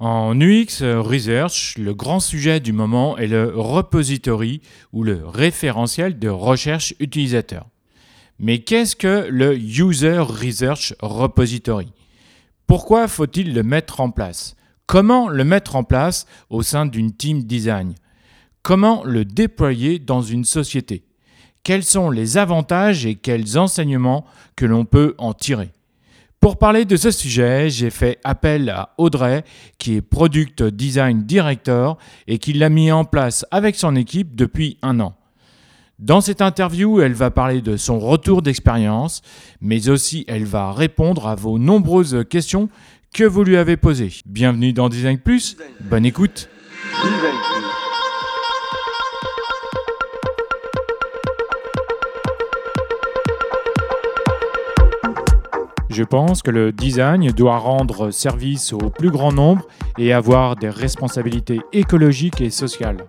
En UX Research, le grand sujet du moment est le repository ou le référentiel de recherche utilisateur. Mais qu'est-ce que le User Research Repository? Pourquoi faut-il le mettre en place? Comment le mettre en place au sein d'une team design? Comment le déployer dans une société? Quels sont les avantages et quels enseignements que l'on peut en tirer? Pour parler de ce sujet, j'ai fait appel à Audrey, qui est Product Design Director et qui l'a mis en place avec son équipe depuis un an. Dans cette interview, elle va parler de son retour d'expérience, mais aussi elle va répondre à vos nombreuses questions que vous lui avez posées. Bienvenue dans Design Plus, bonne écoute. Je pense que le design doit rendre service au plus grand nombre et avoir des responsabilités écologiques et sociales.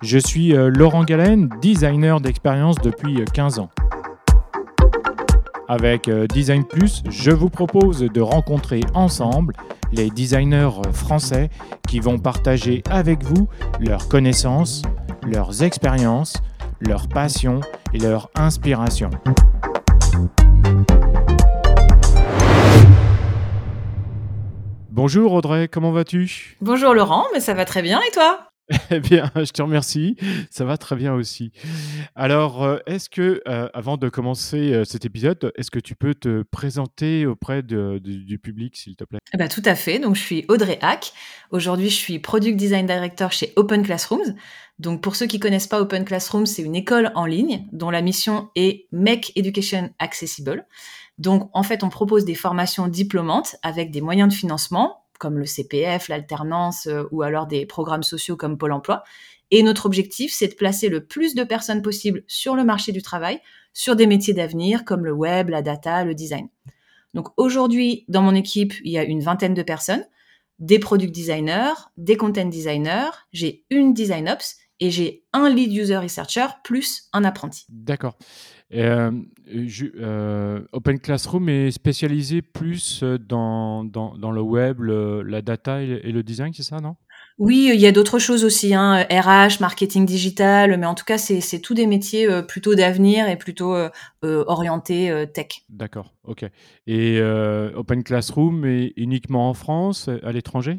Je suis euh, Laurent Galen, designer d'expérience depuis 15 ans. Avec euh, Design Plus, je vous propose de rencontrer ensemble les designers français qui vont partager avec vous leurs connaissances, leurs expériences, leurs passions et leurs inspirations. Bonjour Audrey, comment vas-tu? Bonjour Laurent, mais ça va très bien et toi? Eh bien, je te remercie, ça va très bien aussi. Alors, euh, est-ce que, euh, avant de commencer euh, cet épisode, est-ce que tu peux te présenter auprès du public, s'il te plaît? Eh ben, Tout à fait, donc je suis Audrey Hack. Aujourd'hui, je suis Product Design Director chez Open Classrooms. Donc, pour ceux qui connaissent pas Open Classrooms, c'est une école en ligne dont la mission est Make Education Accessible. Donc, en fait, on propose des formations diplômantes avec des moyens de financement, comme le CPF, l'alternance euh, ou alors des programmes sociaux comme Pôle emploi. Et notre objectif, c'est de placer le plus de personnes possible sur le marché du travail, sur des métiers d'avenir comme le web, la data, le design. Donc aujourd'hui, dans mon équipe, il y a une vingtaine de personnes, des product designers, des content designers, j'ai une design ops et j'ai un lead user researcher plus un apprenti. D'accord. Euh, euh, Open Classroom est spécialisé plus euh, dans, dans, dans le web, la data et, le design, c'est ça, non? Oui, il y a d'autres choses aussi, hein, RH, marketing digital, mais en tout cas, c'est tous des métiers plutôt d'avenir et plutôt orientés tech. D'accord, ok. Et Open Classroom est uniquement en France, à l'étranger?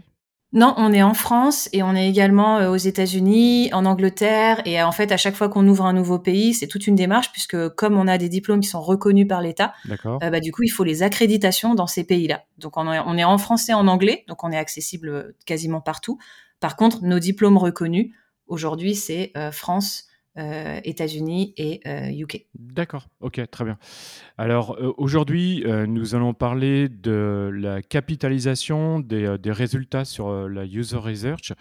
Non, on est en France et on est également euh, aux États-Unis, en Angleterre. Et euh, en fait, à chaque fois qu'on ouvre un nouveau pays, c'est toute une démarche puisque comme on a des diplômes qui sont reconnus par l'État, euh, bah, du coup, il faut les accréditations dans ces pays-là. Donc, on est, en français, en anglais, donc on est accessible quasiment partout. Par contre, nos diplômes reconnus, aujourd'hui, c'est France, euh, États-Unis et UK. Euh, D'accord, ok, très bien. Alors euh, aujourd'hui, nous allons parler de la capitalisation des, résultats sur la user research.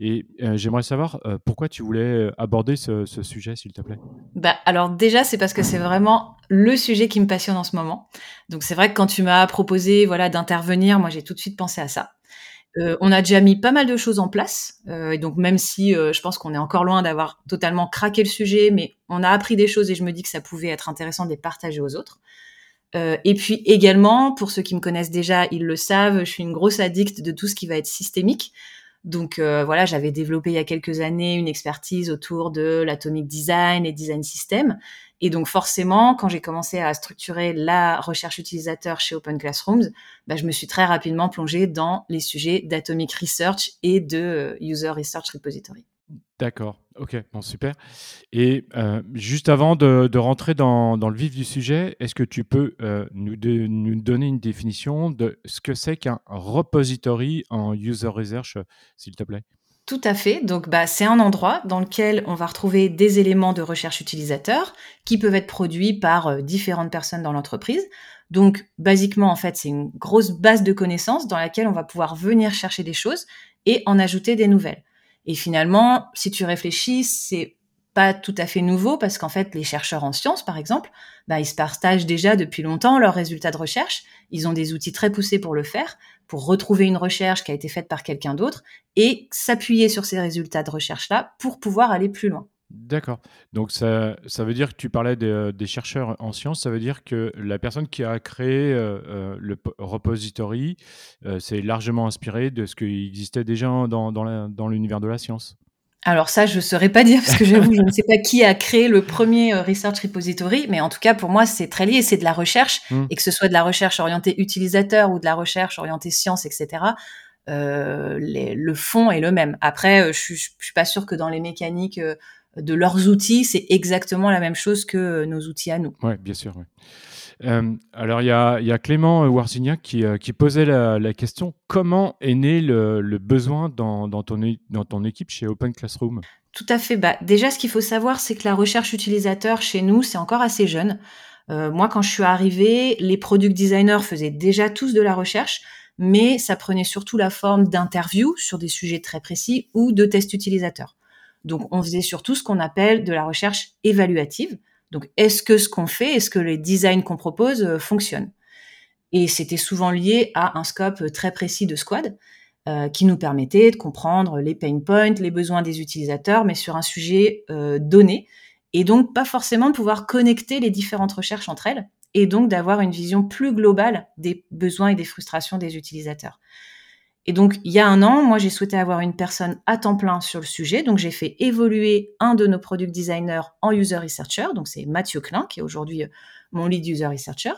Et j'aimerais savoir pourquoi tu voulais aborder ce, ce sujet, s'il te plaît? Bah, alors déjà, c'est parce que c'est vraiment le sujet qui me passionne en ce moment. Donc c'est vrai que quand tu m'as proposé voilà d'intervenir, moi j'ai tout de suite pensé à ça. Euh, on a déjà mis pas mal de choses en place, euh, et donc même si euh, je pense qu'on est encore loin d'avoir totalement craqué le sujet, mais on a appris des choses et je me dis que ça pouvait être intéressant de les partager aux autres. et puis également, pour ceux qui me connaissent déjà, ils le savent, je suis une grosse addict de tout ce qui va être systémique. Donc voilà, j'avais développé il y a quelques années une expertise autour de l'atomic design et design system. Et donc forcément, quand j'ai commencé à structurer la recherche utilisateur chez Open Classrooms, bah, je me suis très rapidement plongée dans les sujets d'Atomic Research et de euh, User Research Repository. D'accord, ok, super. Et euh, juste avant de, rentrer dans, le vif du sujet, est-ce que tu peux euh, nous, nous, donner une définition de ce que c'est qu'un repository en user research, s'il te plaît? Tout à fait. Donc, bah, c'est un endroit dans lequel on va retrouver des éléments de recherche utilisateur qui peuvent être produits par euh, différentes personnes dans l'entreprise. Donc, basiquement, en fait, c'est une grosse base de connaissances dans laquelle on va pouvoir venir chercher des choses et en ajouter des nouvelles. Et finalement, si tu réfléchis, c'est pas tout à fait nouveau parce qu'en fait, les chercheurs en sciences, par exemple, bah, ils se partagent déjà depuis longtemps leurs résultats de recherche. Ils ont des outils très poussés pour le faire pour retrouver une recherche qui a été faite par quelqu'un d'autre et s'appuyer sur ces résultats de recherche-là pour pouvoir aller plus loin. D'accord. Donc ça, ça veut dire que tu parlais des, des chercheurs en sciences, ça veut dire que la personne qui a créé euh, euh, le po- repository euh, s'est largement inspirée de ce qui existait déjà dans, dans la- dans l'univers de la science. Alors ça, je ne saurais pas dire parce que j'avoue, je ne sais pas qui a créé le premier euh, Research Repository, mais en tout cas, pour moi, c'est très lié. C'est de la recherche, Hmm. et que ce soit de la recherche orientée utilisateur ou de la recherche orientée science, etc., euh, les- le fond est le même. Après, euh, je suis, je suis pas sûre que dans les mécaniques euh, de leurs outils, c'est exactement la même chose que euh, nos outils à nous. Oui, bien sûr. ouais. Euh, alors, il y a, il y a Clément euh, Warsignac qui, qui posait la, la question comment est né le, le besoin dans, dans, ton, é- dans ton équipe chez Open Classroom? Tout à fait. Bah, déjà, ce qu'il faut savoir, c'est que la recherche utilisateur chez nous, c'est encore assez jeune. Euh, moi, quand je suis arrivée, les product designers faisaient déjà tous de la recherche, mais ça prenait surtout la forme d'interviews sur des sujets très précis ou de tests utilisateurs. Donc, on faisait surtout ce qu'on appelle de la recherche évaluative. Donc, est-ce que ce qu'on fait, est-ce que les designs qu'on propose euh, fonctionnent? Et c'était souvent lié à un scope très précis de squad euh, qui nous permettait de comprendre les pain points, les besoins des utilisateurs, mais sur un sujet euh, donné, et donc pas forcément de pouvoir connecter les différentes recherches entre elles, et donc d'avoir une vision plus globale des besoins et des frustrations des utilisateurs. Et donc, il y a un an, moi, j'ai souhaité avoir une personne à temps plein sur le sujet. Donc, j'ai fait évoluer un de nos product designers en user researcher. Donc, c'est Mathieu Klein, qui est aujourd'hui euh, mon lead user researcher.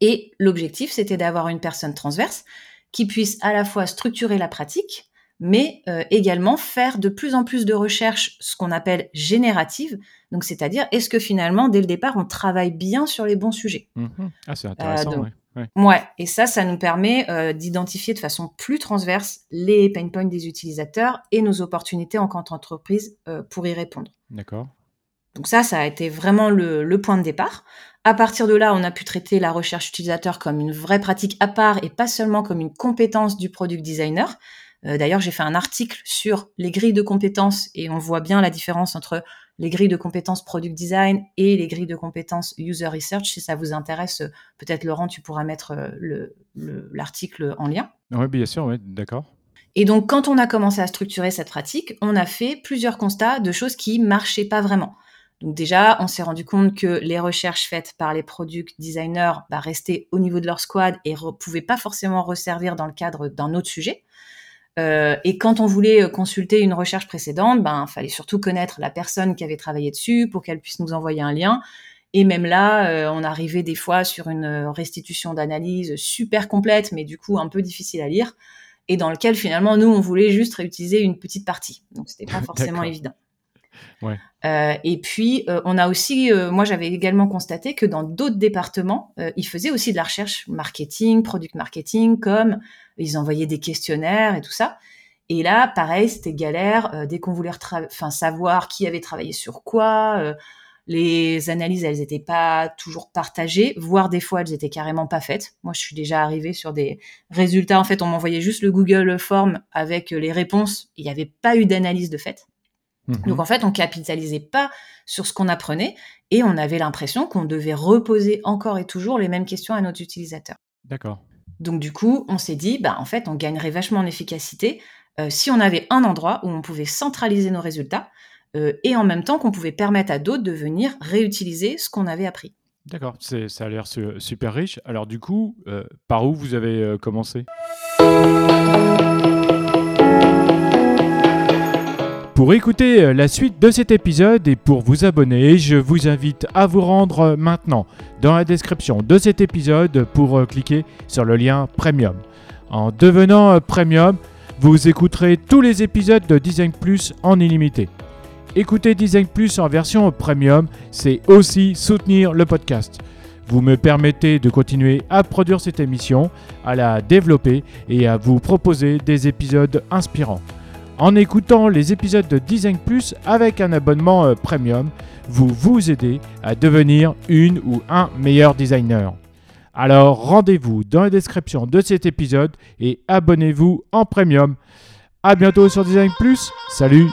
Et l'objectif, c'était d'avoir une personne transverse qui puisse à la fois structurer la pratique, mais euh, également faire de plus en plus de recherches, ce qu'on appelle générative. Donc, c'est-à-dire, est-ce que finalement, dès le départ, on travaille bien sur les bons sujets? Mhm. Ah, c'est intéressant. donc, ouais. Ouais. Ouais, et ça, ça nous permet euh, d'identifier de façon plus transverse les pain points des utilisateurs et nos opportunités en tant qu'entreprise euh, pour y répondre. D'accord. Donc ça, ça a été vraiment le, le point de départ. À partir de là, on a pu traiter la recherche utilisateur comme une vraie pratique à part et pas seulement comme une compétence du product designer. Euh, D'ailleurs, j'ai fait un article sur les grilles de compétences et on voit bien la différence entre les grilles de compétences product design et les grilles de compétences user research. Si ça vous intéresse, peut-être Laurent, tu pourras mettre euh, le- le- l'article en lien. Oui, bien sûr, d'accord. Et donc, quand on a commencé à structurer cette pratique, on a fait plusieurs constats de choses qui marchaient pas vraiment. Donc déjà, on s'est rendu compte que les recherches faites par les product designers bah, restaient au niveau de leur squad et ne pouvaient pas forcément resservir dans le cadre d'un autre sujet. Euh, et quand on voulait euh, consulter une recherche précédente, ben fallait surtout connaître la personne qui avait travaillé dessus pour qu'elle puisse nous envoyer un lien. Et même là, euh, on arrivait des fois sur une euh, restitution d'analyse super complète, mais du coup un peu difficile à lire, et dans lequel finalement nous on voulait juste réutiliser une petite partie. Donc c'était pas forcément évident. Euh, et puis, euh, on a aussi, euh, moi j'avais également constaté que dans d'autres départements, ils faisaient aussi de la recherche marketing, product marketing, comme ils envoyaient des questionnaires et tout ça. Et là, pareil, c'était galère. dès qu'on voulait savoir qui avait travaillé sur quoi, les analyses, elles n'étaient pas toujours partagées, voire des fois, elles étaient carrément pas faites. Moi, je suis déjà arrivée sur des résultats. En fait, on m'envoyait juste le Google Form avec les réponses. Il n'y avait pas eu d'analyse de fait. Mhm. Donc en fait, on capitalisait pas sur ce qu'on apprenait et on avait l'impression qu'on devait reposer encore et toujours les mêmes questions à nos utilisateurs. D'accord. Donc du coup, on s'est dit, bah en fait, on gagnerait vachement en efficacité euh, si on avait un endroit où on pouvait centraliser nos résultats euh, et en même temps qu'on pouvait permettre à d'autres de venir réutiliser ce qu'on avait appris. D'accord, ça a l'air su- super riche. Alors du coup, euh, par où vous avez commencé? Pour écouter euh, la suite de cet épisode et pour vous abonner, je vous invite à vous rendre euh, maintenant dans la description de cet épisode pour euh, cliquer sur le lien Premium. En devenant Premium, vous écouterez tous les épisodes de Design Plus en illimité. Écouter Design Plus en version Premium, c'est aussi soutenir le podcast. Vous me permettez de continuer à produire cette émission, à la développer et à vous proposer des épisodes inspirants. En écoutant les épisodes de Design Plus avec un abonnement euh, premium, vous vous aidez à devenir une ou un meilleur designer. Alors rendez-vous dans la description de cet épisode et abonnez-vous en premium. A bientôt sur Design Plus. Salut